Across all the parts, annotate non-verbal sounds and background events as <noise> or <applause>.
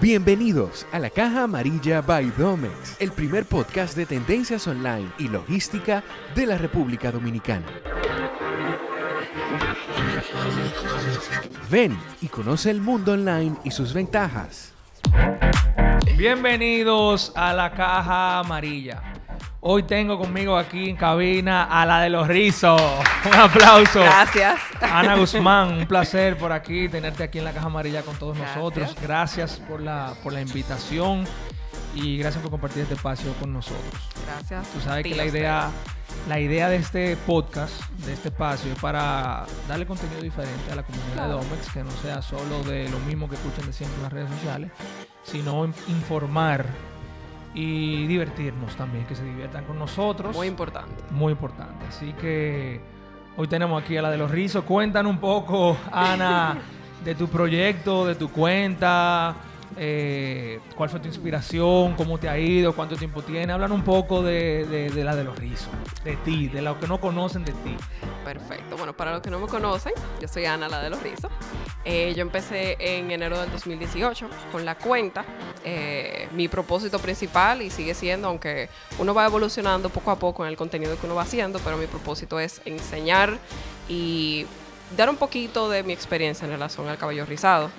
Bienvenidos a la Caja Amarilla by Domex, el primer podcast de tendencias online y logística de la República Dominicana. Ven y conoce el mundo online y sus ventajas. Bienvenidos a la Caja Amarilla. Hoy tengo conmigo aquí en cabina a la de los rizos. Un aplauso. Gracias. Ana Guzmán, un <laughs> placer por aquí, tenerte aquí en la Caja Amarilla con todos nosotros. Gracias por la, por la invitación y gracias por compartir este espacio con nosotros. Gracias. Tú sabes que la idea, la idea de este podcast, de este espacio, es para darle contenido diferente a la comunidad Claro. de Domex, que no sea solo de lo mismo que escuchan de siempre en las redes sociales, sino in- informar y divertirnos también, que se diviertan con nosotros. Muy importante. Muy importante. Así que hoy tenemos aquí a la de los rizos. Cuéntanos un poco, Ana, <laughs> de tu proyecto, de tu cuenta, eh, cuál fue tu inspiración, cómo te ha ido, cuánto tiempo tiene. Hablan un poco de, la de los rizos, de ti, de lo que no conocen de ti. Perfecto. Bueno, para los que no me conocen, yo soy Ana, la de los rizos. Eh, yo empecé en enero del 2018 con la cuenta. Eh, mi propósito principal, y sigue siendo, aunque uno va evolucionando poco a poco en el contenido que uno va haciendo, pero mi propósito es enseñar y dar un poquito de mi experiencia en relación al cabello rizado.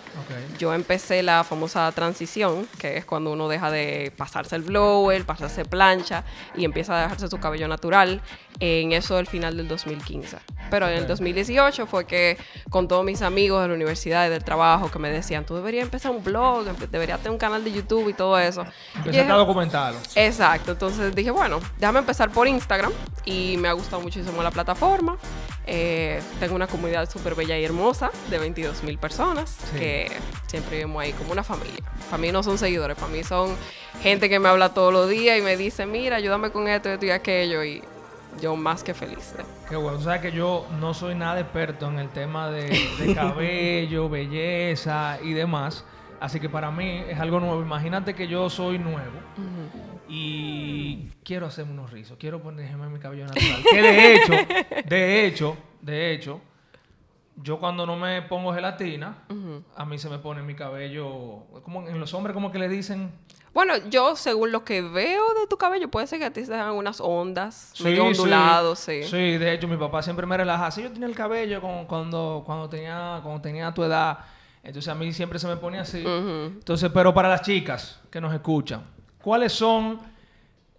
Yo empecé la famosa transición, que es cuando uno deja de pasarse el blower, pasarse plancha y empieza a dejarse su cabello natural, en eso del final del 2015. Pero en el Ok. 2018 fue que con todos mis amigos de la universidad y del trabajo que me decían, tú deberías empezar un blog, deberías tener un canal de YouTube y todo eso. Empezaste a documentarlo. Exacto, entonces dije, bueno, déjame empezar por Instagram y me ha gustado muchísimo la plataforma. Eh, tengo una comunidad súper bella y hermosa de 22 mil personas Sí. que siempre vivimos ahí como una familia. Para mí no son seguidores, para mí son gente que me habla todos los días y me dice, mira, ayúdame con esto, esto y aquello y yo más que feliz. ¿eh? Qué bueno, tú sabes que yo no soy nada experto en el tema de, de <laughs> cabello, belleza y demás. Así que para mí es algo nuevo. Imagínate que yo soy nuevo y quiero hacerme unos rizos, quiero ponerme mi cabello natural. <laughs> Que de hecho, de hecho, de hecho, yo cuando no me pongo gelatina, a mí se me pone mi cabello, como en los hombres como que le dicen, Bueno, yo según lo que veo de tu cabello, puede ser que a ti se hagan unas ondas, Sí, medio sí. ondulados, sí. Sí, de hecho mi papá siempre me relaja. Así yo tenía el cabello con- cuando, cuando, tenía, cuando tenía tu edad. Entonces a mí siempre se me pone así. Entonces, pero para las chicas que nos escuchan, ¿cuáles son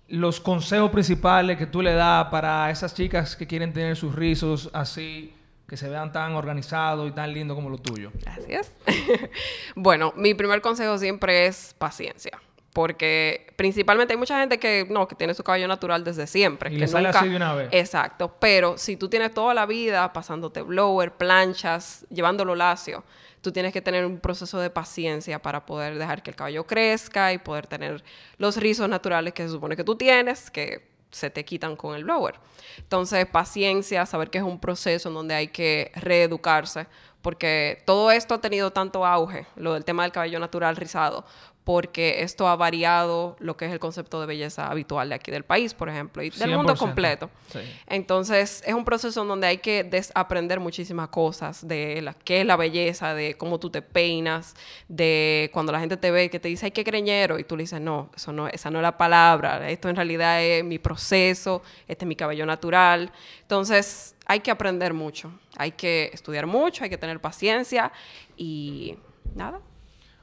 los consejos principales que tú le das para esas chicas que quieren tener sus rizos así, que se vean tan organizados y tan lindos como los tuyos? Gracias. <laughs> bueno, mi primer consejo siempre es paciencia. Porque principalmente hay mucha gente que no, que tiene su cabello natural desde siempre. Y que le sale así de una vez. Exacto. Pero si tú tienes toda la vida pasándote blower, planchas, llevándolo lacio, tú tienes que tener un proceso de paciencia para poder dejar que el cabello crezca y poder tener los rizos naturales que se supone que tú tienes, que se te quitan con el blower. Entonces, paciencia, saber que es un proceso en donde hay que reeducarse, porque todo esto ha tenido tanto auge, lo del tema del cabello natural rizado, porque esto ha variado lo que es el concepto de belleza habitual de aquí del país, por ejemplo, y del mundo 100%. completo. Sí. Entonces, es un proceso en donde hay que desaprender muchísimas cosas de la, qué es la belleza, de cómo tú te peinas, de cuando la gente te ve que te dice, ay, qué creñero, y tú le dices, no, eso no, esa no es la palabra, esto en realidad es mi proceso, este es mi cabello natural. Entonces, hay que aprender mucho, hay que estudiar mucho, hay que tener paciencia y nada.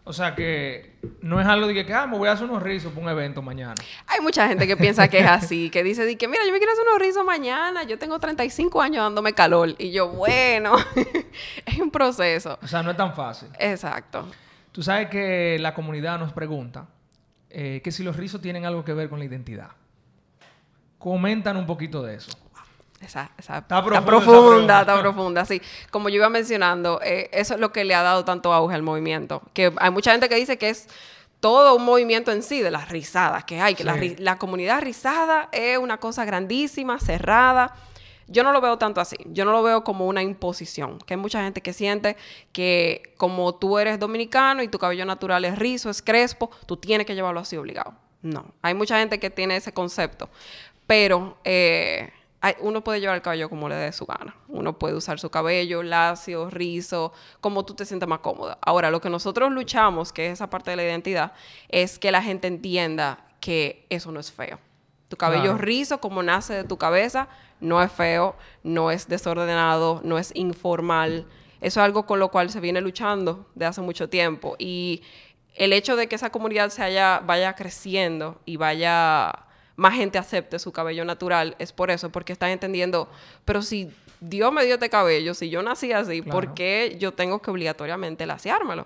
O sea que no es algo de que, ah, me voy a hacer unos rizos para un evento mañana. Hay mucha gente que piensa que es así, que dice, que mira, yo me quiero hacer unos rizos mañana, yo tengo 35 años dándome calor. Y yo, bueno, <laughs> es un proceso. O sea, no es tan fácil. Exacto. Tú sabes que la comunidad nos pregunta eh, que si los rizos tienen algo que ver con la identidad. Comentan un poquito de eso. Esa, esa- Está está profunda esa profunda, está profunda, sí. Como yo iba mencionando, eh, eso es lo que le ha dado tanto auge al movimiento. Que hay mucha gente que dice que es todo un movimiento en sí de las rizadas que hay, que Sí. la comunidad rizada es una cosa grandísima, cerrada. Yo no lo veo tanto así. Yo no lo veo como una imposición. Que hay mucha gente que siente que como tú eres dominicano y tu cabello natural es rizo, es crespo, tú tienes que llevarlo así obligado. No. Hay mucha gente que tiene ese concepto. Pero eh, uno puede llevar el cabello como le dé su gana. Uno puede usar su cabello lacio, rizo, como tú te sientas más cómoda. Ahora, lo que nosotros luchamos, que es esa parte de la identidad, es que la gente entienda que eso no es feo. Tu cabello rizo, como nace de tu cabeza, no es feo, no es desordenado, no es informal. Eso es algo con lo cual se viene luchando de hace mucho tiempo. Y el hecho de que esa comunidad se haya, vaya creciendo y vaya más gente acepte su cabello natural es por eso, porque están entendiendo, pero si Dios me dio este cabello, si yo nací así, ¿por qué yo tengo que obligatoriamente laseármelo?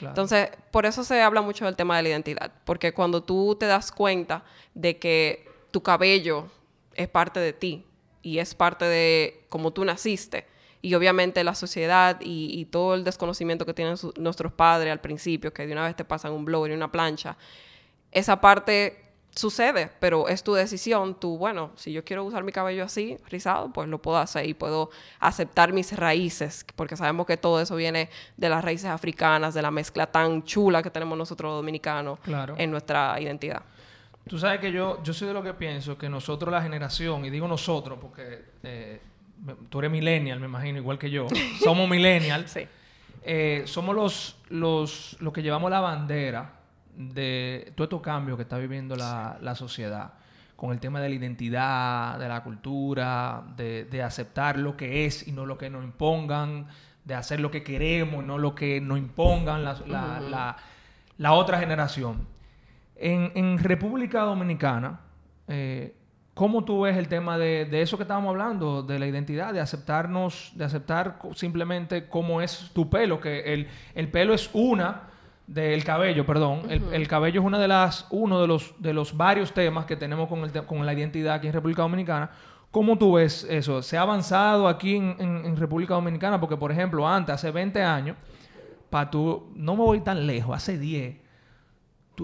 Entonces, por eso se habla mucho del tema de la identidad, porque cuando tú te das cuenta de que tu cabello es parte de ti y es parte de cómo tú naciste, y obviamente la sociedad y, todo el desconocimiento que tienen nuestros padres al principio, que de una vez te pasan un blower y una plancha, esa parte sucede, pero es tu decisión. Tú, bueno, si yo quiero usar mi cabello así, rizado, pues lo puedo hacer y puedo aceptar mis raíces, porque sabemos que todo eso viene de las raíces africanas, de la mezcla tan chula que tenemos nosotros dominicanos en nuestra identidad. Tú sabes que yo, yo soy de lo que pienso que nosotros, la generación, y digo nosotros porque eh, tú eres millennial, me imagino, igual que yo, <laughs> somos millennials, sí. Eh, somos los, los, los que llevamos la bandera de todos estos cambios que está viviendo la, sociedad con el tema de la identidad, de la cultura, de, aceptar lo que es y no lo que nos impongan, de hacer lo que queremos y no lo que nos impongan la, otra generación. En, República Dominicana, eh, ¿cómo tú ves el tema de, eso que estábamos hablando, de la identidad, de aceptarnos, de aceptar simplemente cómo es tu pelo? Que el, el pelo es una del cabello, perdón. el, cabello es una de las, uno de los, de los varios temas que tenemos con, el, con la identidad aquí en República Dominicana. ¿Cómo tú ves eso? ¿Se ha avanzado aquí en, República Dominicana? Porque, por ejemplo, antes, hace 20 años, para tú, no me voy tan lejos, hace 10,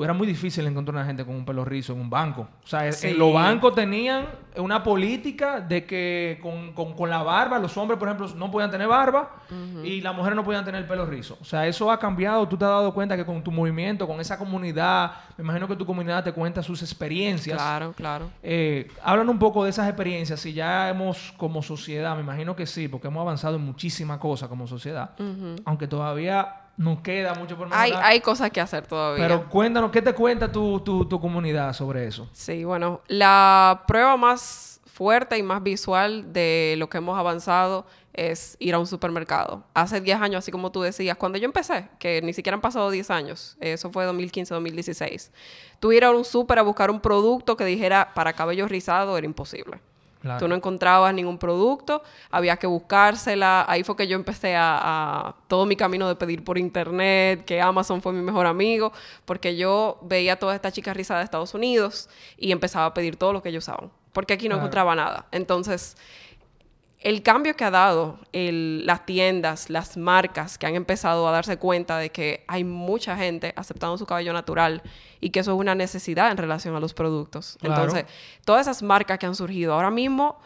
era muy difícil encontrar una gente con un pelo rizo en un banco. O sea, los bancos tenían una política de que con, la barba, los hombres, por ejemplo, no podían tener barba y las mujeres no podían tener el pelo rizo. O sea, eso ha cambiado. Tú te has dado cuenta que con tu movimiento, con esa comunidad, me imagino que tu comunidad te cuenta sus experiencias. Claro, claro. Eh, hablan un poco de esas experiencias. Si ya hemos, como sociedad, me imagino que sí, porque hemos avanzado en muchísimas cosas como sociedad. Aunque todavía no queda mucho por mejorar. Hay, hay cosas que hacer todavía. Pero cuéntanos, ¿qué te cuenta tu, tu, comunidad sobre eso? Sí, bueno, la prueba más fuerte y más visual de lo que hemos avanzado es ir a un supermercado. Hace 10 años, así como tú decías, cuando yo empecé, que ni siquiera han pasado 10 años, eso fue 2015-2016, tú ir a un super a buscar un producto que dijera para cabello rizado era imposible. Tú no encontrabas ningún producto, había que buscársela. Ahí fue que yo empecé a, todo mi camino de pedir por internet, que Amazon fue mi mejor amigo, porque yo veía a todas estas chicas rizadas de Estados Unidos y empezaba a pedir todo lo que ellos usaban, porque aquí no encontraba nada. Entonces, el cambio que ha dado las tiendas, las marcas que han empezado a darse cuenta de que hay mucha gente aceptando su cabello natural y que eso es una necesidad en relación a los productos. Entonces, todas esas marcas que han surgido ahora mismo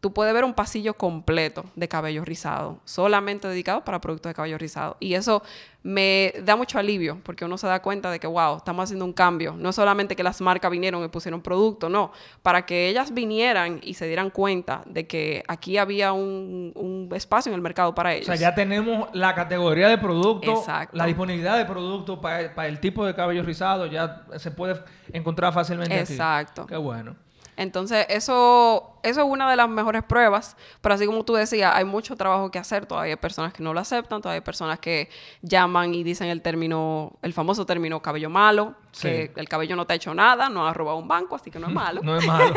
tú puedes ver un pasillo completo de cabello rizado, solamente dedicado para productos de cabello rizado. Y eso me da mucho alivio, porque uno se da cuenta de que, wow, estamos haciendo un cambio. No solamente que las marcas vinieron y pusieron producto, no, para que ellas vinieran y se dieran cuenta de que aquí había un, espacio en el mercado para ellos. O sea, ya tenemos la categoría de producto, la disponibilidad de producto para, el tipo de cabello rizado, ya se puede encontrar fácilmente. Exacto. Qué bueno. Entonces, eso, eso es una de las mejores pruebas, pero así como tú decías, hay mucho trabajo que hacer, todavía hay personas que no lo aceptan, todavía hay personas que llaman y dicen el término, el famoso término cabello malo, que el cabello no te ha hecho nada, no ha robado un banco, así que no es <laughs> malo. no es malo.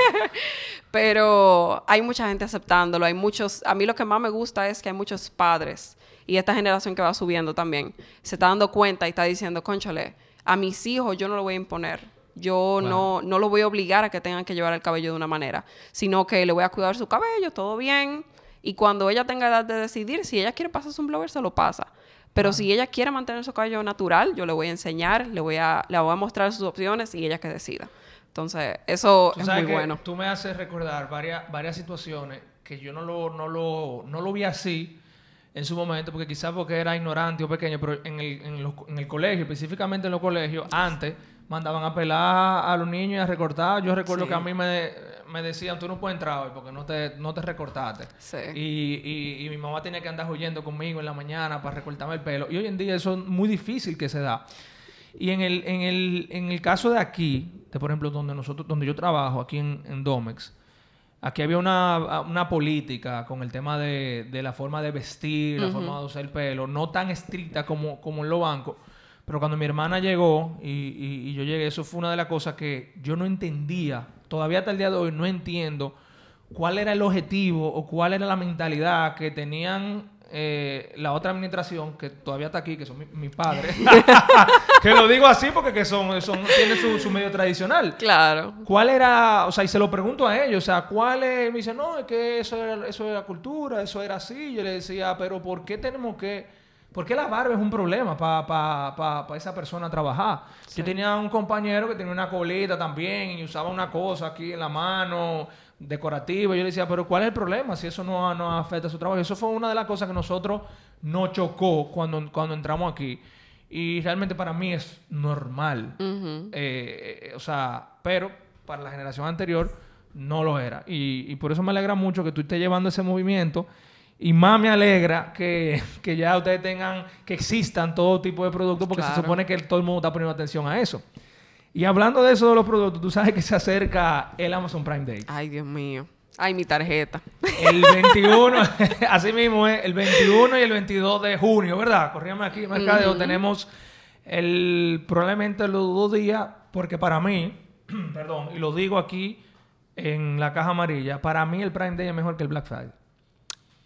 <laughs> pero hay mucha gente aceptándolo, hay muchos, a mí lo que más me gusta es que hay muchos padres y esta generación que va subiendo también, se está dando cuenta y está diciendo, conchale, a mis hijos yo no lo voy a imponer yo no, no lo voy a obligar a que tengan que llevar el cabello de una manera, sino que le voy a cuidar su cabello, todo bien. Y cuando ella tenga edad de decidir, si ella quiere pasarse un blower, se lo pasa. Pero si ella quiere mantener su cabello natural, yo le voy a enseñar, le voy a, le voy a mostrar sus opciones y ella que decida. Entonces, eso es muy bueno. Tú me haces recordar varias, varias situaciones que yo no lo, no lo, no lo vi así, en su momento, porque quizás porque era ignorante o pequeño, pero en el, en, los- en el colegio, específicamente en los colegios, antes mandaban a pelar a los niños y a recortar. Yo recuerdo Sí. que a mí me, me decían, tú no puedes entrar hoy porque no te, no te recortaste. Sí. Y, y- y mi mamá tenía que andar huyendo conmigo en la mañana para recortarme el pelo. Y hoy en día eso es muy difícil que se da. Y en el, en el, en el caso de aquí, de por ejemplo, donde nosotros, donde yo trabajo, aquí en, en Domex, aquí había una, una política con el tema de, de la forma de vestir, la forma de usar el pelo, no tan estricta como, como en los bancos. Pero cuando mi hermana llegó y, y- y yo llegué, eso fue una de las cosas que yo no entendía. Todavía hasta el día de hoy no entiendo cuál era el objetivo o cuál era la mentalidad que tenían eh, la otra administración, que todavía está aquí, que son mi- mis padres. <laughs> que lo digo así porque que son, son, tienen su, su medio tradicional. Claro. ¿Cuál era, o sea, y se lo pregunto a ellos, o sea, cuál es, me dicen, no, es que eso era, eso era cultura, eso era así. Yo le decía, pero ¿por qué tenemos que, por qué la barba es un problema para pa, pa, pa esa persona trabajar? Yo tenía un compañero que tenía una colita también y usaba una cosa aquí en la mano, decorativa. Yo le decía, pero ¿cuál es el problema si eso no, no afecta a su trabajo? Y eso fue una de las cosas que nosotros nos chocó cuando, cuando entramos aquí. Y realmente para mí es normal. Eh, eh, o sea, pero para la generación anterior no lo era. Y, y por eso me alegra mucho que tú estés llevando ese movimiento. Y más me alegra que, que ya ustedes tengan, que existan todo tipo de productos, porque se supone que todo el mundo está poniendo atención a eso. Y hablando de eso de los productos, tú sabes que se acerca el Amazon Prime Day. Ay, Dios mío. Ay, mi tarjeta. El 21, <laughs> <laughs> así mismo es, el 21 y el 22 de junio, ¿verdad? Corríamos aquí Mercadeo, tenemos el, probablemente los dos días, porque para mí, <clears throat> perdón, y lo digo aquí en la caja amarilla, para mí el Prime Day es mejor que el Black Friday.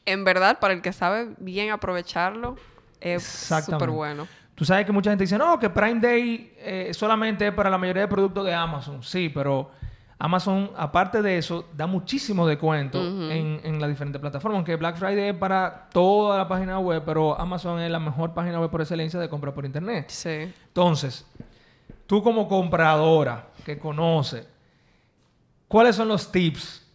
En verdad, para el que sabe bien aprovecharlo, es súper bueno. Tú sabes que mucha gente dice, no, que Prime Day eh, solamente es para la mayoría de productos de Amazon. Sí, pero Amazon, aparte de eso, da muchísimo descuento en, en las diferentes plataformas. Aunque Black Friday es para toda la página web, pero Amazon es la mejor página web por excelencia de compra por internet. Sí. Entonces, tú como compradora que conoce, ¿cuáles son los tips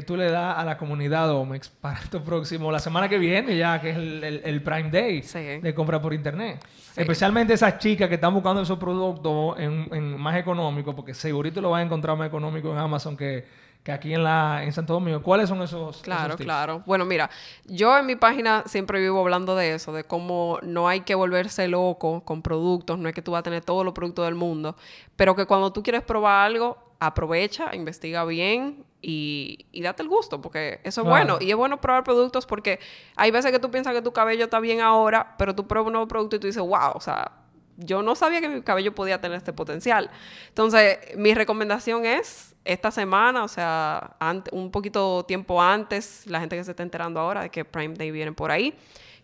que tú le das a la comunidad Omex <laughs> para esto próximo, la semana que viene ya, que es el, el- el Prime Day Sí. de compra por internet? Sí. Especialmente esas chicas que están buscando esos productos en, en más económicos, porque segurito lo vas a encontrar más económico en Amazon que, que aquí en, la, en Santo Domingo. ¿Cuáles son esos, Claro, esos tips? claro. Bueno, mira, yo en mi página siempre vivo hablando de eso, de cómo no hay que volverse loco con productos, no es que tú vas a tener todos los productos del mundo, pero que cuando tú quieres probar algo, aprovecha, investiga bien y, y date el gusto, porque eso es Claro. bueno. Y es bueno probar productos porque hay veces que tú piensas que tu cabello está bien ahora, pero tú pruebas un nuevo producto y tú dices, wow, o sea, yo no sabía que mi cabello podía tener este potencial. Entonces, mi recomendación es esta semana, o sea, un poquito tiempo antes, la gente que se está enterando ahora de que Prime Day viene por ahí,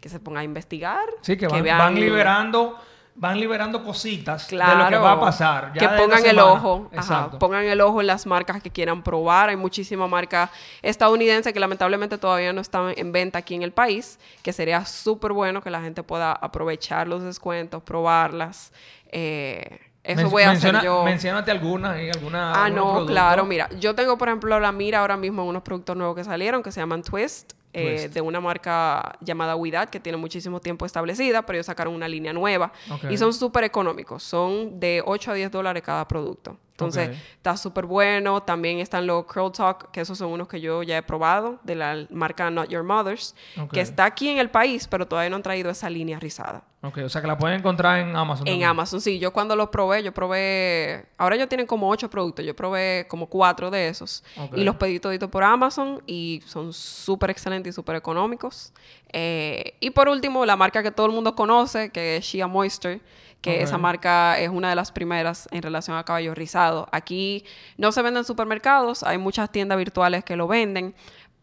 que se ponga a investigar. Sí, que van, vean- van liberando, van liberando cositas Claro, de lo que va a pasar. ya que pongan el ojo, ajá, pongan el ojo en las marcas que quieran probar. Hay muchísimas marcas estadounidenses que lamentablemente todavía no están en venta aquí en el país, que sería súper bueno que la gente pueda aprovechar los descuentos, probarlas. Eh, eso Men- voy a menciona- hacer yo. Menciónate alguna y alguna. Ah, no, claro, mira, yo tengo por ejemplo la mira ahora mismo en unos productos nuevos que salieron que se llaman Twist, eh, Twist. de una marca llamada Widad que tiene muchísimo tiempo establecida, pero ellos sacaron una línea nueva y son súper económicos, son de 8 a 10 dólares cada producto. Entonces, está súper bueno. También están los Curl Talk, que esos son unos que yo ya he probado, de la marca Not Your Mother's, que está aquí en el país, pero todavía no han traído esa línea rizada. Ok, o sea que la pueden encontrar en Amazon. En también. Amazon, sí. Yo cuando los probé, yo probé... Ahora ellos tienen como ocho productos. Yo probé como cuatro de esos. Y los pedí toditos por Amazon y son súper excelentes y súper económicos. Eh, y por último, la marca que todo el mundo conoce, que es Shea Moisture, que esa marca es una de las primeras en relación a cabello rizado. Aquí no se vende en supermercados, hay muchas tiendas virtuales que lo venden,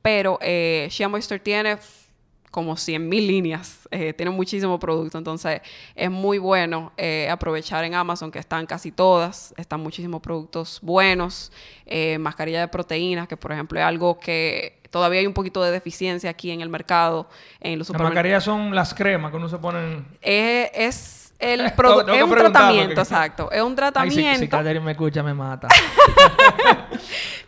pero eh, Shea Moisture tiene como 100 mil líneas, <laughs> eh, tiene muchísimo producto, entonces es muy bueno eh, aprovechar en Amazon que están casi todas, están muchísimos productos buenos, eh, mascarilla de proteínas, que por ejemplo es algo que todavía hay un poquito de deficiencia aquí en el mercado, en los Las supermercados. mascarillas son las cremas que uno se pone en... Eh, es El <laughs> produ- es un tratamiento, porque- exacto. Es un Ay, tratamiento. si, si Catherine me escucha, me mata. <laughs>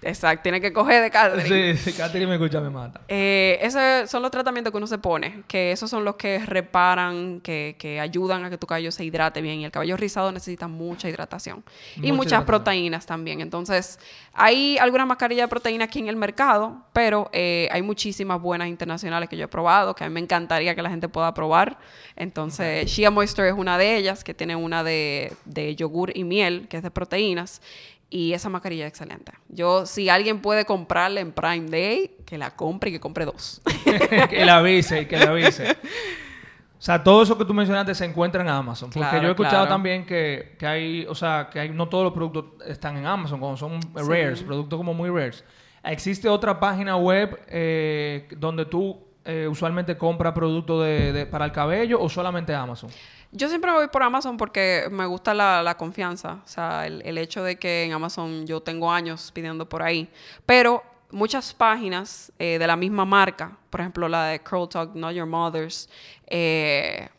Exacto, tiene que coger de Catherine. sí, si Catherine me escucha, me mata. Eh, esos son los tratamientos que uno se pone, que esos son los que reparan, que, que ayudan a que tu cabello se hidrate bien. Y el cabello rizado necesita mucha hidratación. y Mucha muchas hidratación. proteínas también. Entonces, hay algunas mascarillas de proteína aquí en el mercado, pero eh, hay muchísimas buenas internacionales que yo he probado, que a mí me encantaría que la gente pueda probar. Entonces, Shea Moisture es una de ellas, que tiene una de, de yogur y miel, que es de proteínas. Y esa mascarilla es excelente. Yo, si alguien puede comprarla en Prime Day, que la compre y que compre dos. <laughs> que la avise, que la avise. O sea, todo eso que tú mencionaste se encuentra en Amazon. Porque Claro, yo he escuchado claro. también que, que hay, o sea, que hay, no todos los productos están en Amazon, cuando son rares, productos como muy rares. ¿Existe otra página web eh, donde tú eh, usualmente compras productos de, para el cabello o solamente Amazon? Yo siempre voy por Amazon porque me gusta la, confianza. O sea, el, el hecho de que en Amazon yo tengo años pidiendo por ahí. Pero muchas páginas eh, de la misma marca, por ejemplo la de Curl Talk, Not Your Mother's, eh,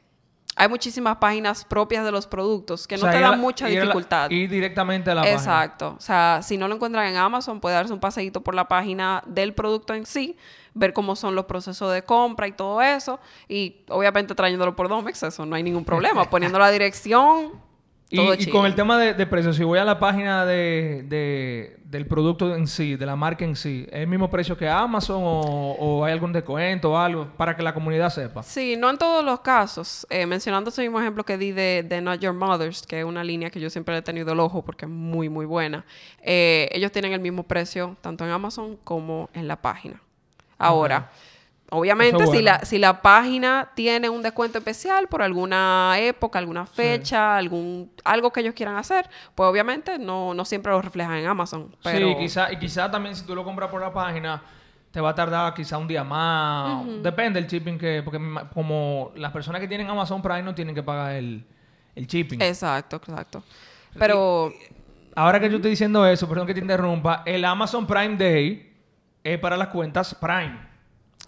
hay muchísimas páginas propias de los productos que O no sea, te dan la- mucha ir dificultad. Ir directamente a la página. Exacto. O sea, si no lo encuentran en Amazon, puede darse un paseíto por la página del producto en sí, ver cómo son los procesos de compra y todo eso. Y obviamente trayéndolo por Domex, eso no hay ningún problema. <laughs> Poniendo la dirección, Y, con el tema de, de precios, si voy a la página de, de- del producto en sí, de la marca en sí, ¿es el mismo precio que Amazon o, o hay algún descuento o algo para que la comunidad sepa? Sí, no en todos los casos. Eh, mencionando ese mismo ejemplo que di de, de Not Your Mother's, que es una línea que yo siempre le he tenido el ojo porque es muy, muy buena. Eh, ellos tienen el mismo precio tanto en Amazon como en la página. Ahora, obviamente, si, la, si la página tiene un descuento especial por alguna época, alguna fecha, algún algo que ellos quieran hacer, pues obviamente no, no siempre lo reflejan en Amazon. Pero... Sí, quizá, y quizá también si tú lo compras por la página, te va a tardar quizá un día más. Depende del shipping que... Porque como las personas que tienen Amazon Prime no tienen que pagar el, el shipping. Exacto, exacto. Pero... Ahora que yo estoy diciendo eso, perdón que te interrumpa, el Amazon Prime Day es para las cuentas Prime.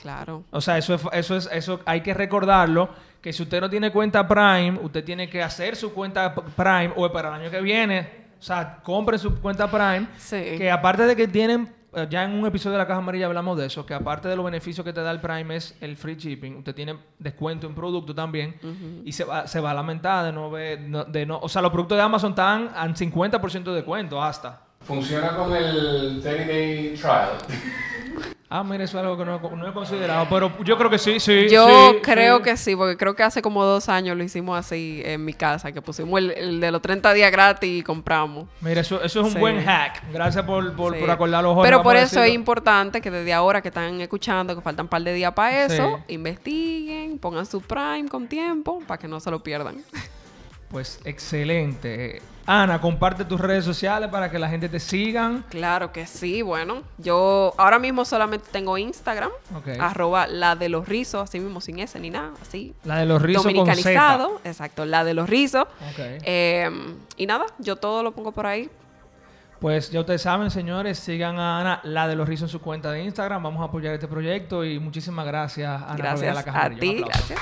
Claro. O sea, eso es, eso es, eso hay que recordarlo, que si usted no tiene cuenta Prime, usted tiene que hacer su cuenta Prime o para el año que viene, o sea, compre su cuenta Prime, Sí. que aparte de que tienen, eh, ya en un episodio de la Caja Amarilla hablamos de eso, que aparte de los beneficios que te da el Prime es el free shipping, usted tiene descuento en producto también y se va, se va a lamentar de no ver, no- de no, o sea, los productos de Amazon están al 50% de descuento hasta. Funciona con el 30 Day Trial. Ah, mira, eso es algo que no, no he considerado, pero yo creo que sí, sí. Yo sí, creo sí. que sí, porque creo que hace como dos años lo hicimos así en mi casa, que pusimos el, el de los 30 días gratis y compramos. Mira, eso, eso es un Sí. buen hack. Gracias por, por, por acordar los jóvenes. Pero por eso es importante que desde ahora que están escuchando, que faltan un par de días para eso, investiguen, pongan su Prime con tiempo para que no se lo pierdan. <laughs> Pues excelente. Ana, comparte tus redes sociales para que la gente te sigan. Claro que sí, bueno, yo ahora mismo solamente tengo Instagram, Ok. arroba la de los rizos, así mismo sin S ni nada, así. La de los rizos con Z. Dominicanizado, exacto, la de los rizos. Ok. Eh, y nada, yo todo lo pongo por ahí. Pues ya ustedes saben, señores, sigan a Ana, la de los rizos en su cuenta de Instagram. Vamos a apoyar este proyecto y muchísimas gracias, Ana, Gracias a ti, gracias.